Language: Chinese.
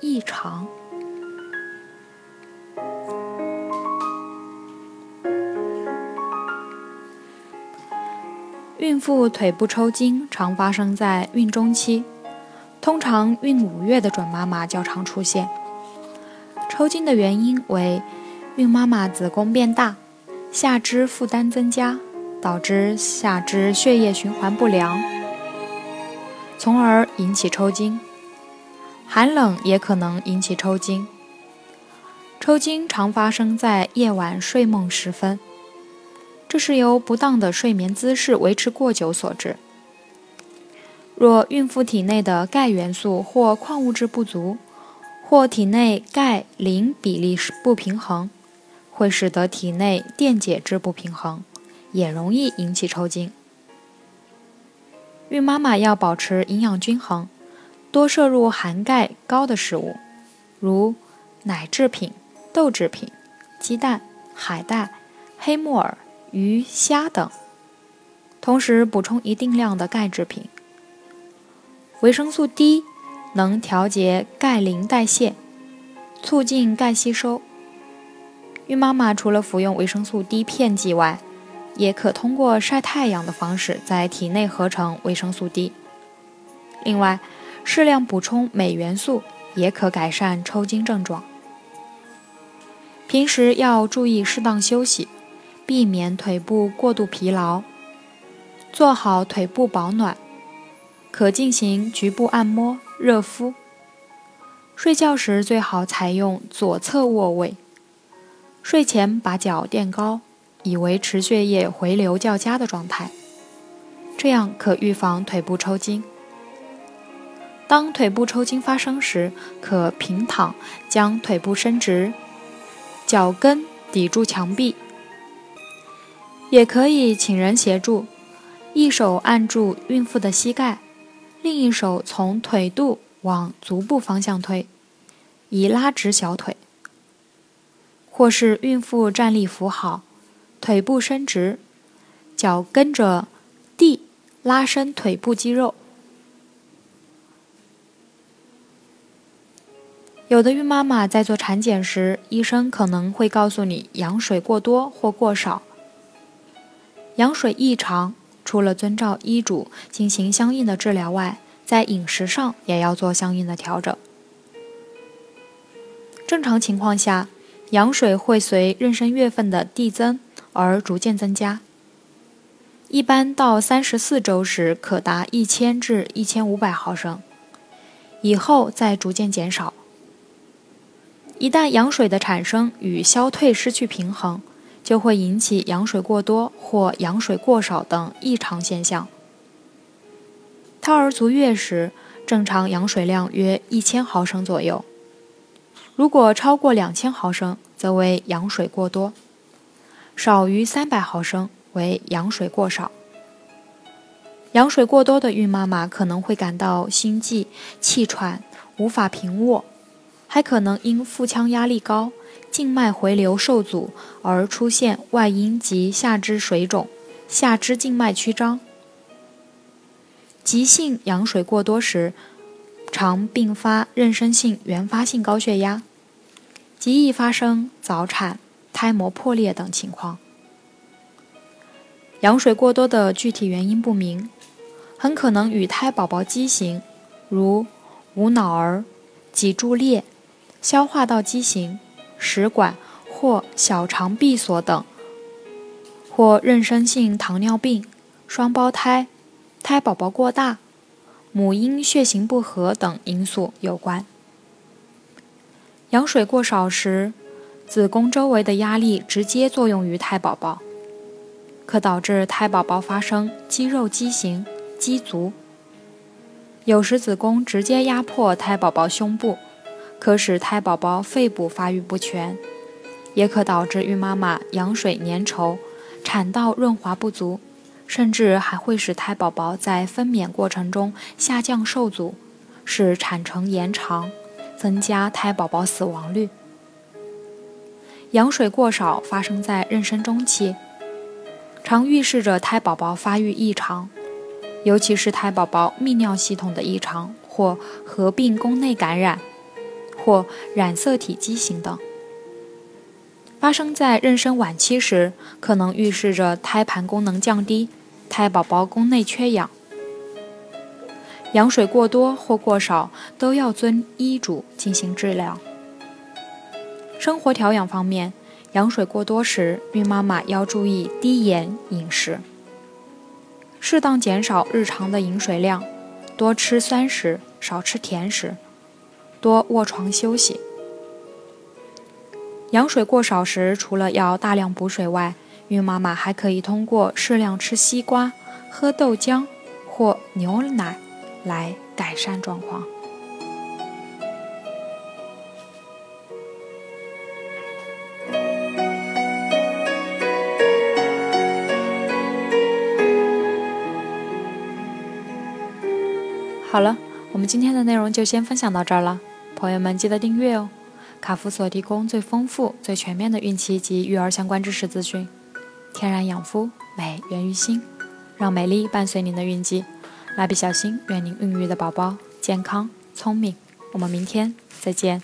异常。孕妇腿部抽筋常发生在孕中期，通常孕五月的准妈妈较常出现。抽筋的原因为孕妈妈子宫变大。下肢负担增加，导致下肢血液循环不良，从而引起抽筋。寒冷也可能引起抽筋。抽筋常发生在夜晚睡梦时分，这是由不当的睡眠姿势维持过久所致。若孕妇体内的钙元素或矿物质不足，或体内钙磷比例不平衡。会使得体内电解质不平衡，也容易引起抽筋。孕妈妈要保持营养均衡，多摄入含钙高的食物，如奶制品、豆制品、鸡蛋、海带、黑木耳、鱼虾等，同时补充一定量的钙制品。维生素 D 能调节钙磷代谢，促进钙吸收。孕妈妈除了服用维生素 D 片剂外，也可通过晒太阳的方式在体内合成维生素 D。另外，适量补充镁元素也可改善抽筋症状。平时要注意适当休息，避免腿部过度疲劳，做好腿部保暖，可进行局部按摩、热敷。睡觉时最好采用左侧卧位。睡前把脚垫高，以维持血液回流较佳的状态，这样可预防腿部抽筋。当腿部抽筋发生时，可平躺，将腿部伸直，脚跟抵住墙壁，也可以请人协助，一手按住孕妇的膝盖，另一手从腿肚往足部方向推，以拉直小腿。或是孕妇站立扶好，腿部伸直，脚跟着地拉伸腿部肌肉。有的孕妈妈在做产检时，医生可能会告诉你羊水过多或过少。羊水异常，除了遵照医嘱进行相应的治疗外，在饮食上也要做相应的调整。正常情况下。羊水会随妊娠月份的递增而逐渐增加，一般到三十四周时可达一千至一千五百毫升，以后再逐渐减少。一旦羊水的产生与消退失去平衡，就会引起羊水过多或羊水过少等异常现象。胎儿足月时，正常羊水量约一千毫升左右。如果超过两千毫升，则为羊水过多；少于三百毫升为羊水过少。羊水过多的孕妈妈可能会感到心悸、气喘、无法平卧，还可能因腹腔压力高、静脉回流受阻而出现外阴及下肢水肿、下肢静脉曲张。急性羊水过多时，常并发妊娠性原发性高血压。极易发生早产、胎膜破裂等情况。羊水过多的具体原因不明，很可能与胎宝宝畸形，如无脑儿、脊柱裂、消化道畸形、食管或小肠闭锁等，或妊娠性糖尿病、双胞胎、胎宝宝过大、母婴血型不合等因素有关。羊水过少时，子宫周围的压力直接作用于胎宝宝，可导致胎宝宝发生肌肉畸形、肌足。有时子宫直接压迫胎宝宝胸部，可使胎宝宝肺部发育不全，也可导致孕妈妈羊水粘稠、产道润滑不足，甚至还会使胎宝宝在分娩过程中下降受阻，使产程延长，增加胎宝宝死亡率。羊水过少发生在妊娠中期，常预示着胎宝宝发育异常，尤其是胎宝宝泌尿系统的异常或合并宫内感染。或染色体畸形等，发生在妊娠晚期时，可能预示着胎盘功能降低，胎宝宝宫内缺氧。羊水过多或过少，都要遵医嘱进行治疗。生活调养方面，羊水过多时，孕妈妈要注意低盐饮食，适当减少日常的饮水量，多吃酸食，少吃甜食。多卧床休息。羊水过少时，除了要大量补水外，孕妈妈还可以通过适量吃西瓜、喝豆浆或牛奶来改善状况。好了，我们今天的内容就先分享到这儿了。朋友们，记得订阅哦！卡夫所提供最丰富、最全面的孕期及育儿相关知识资讯。天然养肤，美源于心，让美丽伴随您的孕期。蜡笔小新，愿您孕育的宝宝健康聪明。我们明天再见。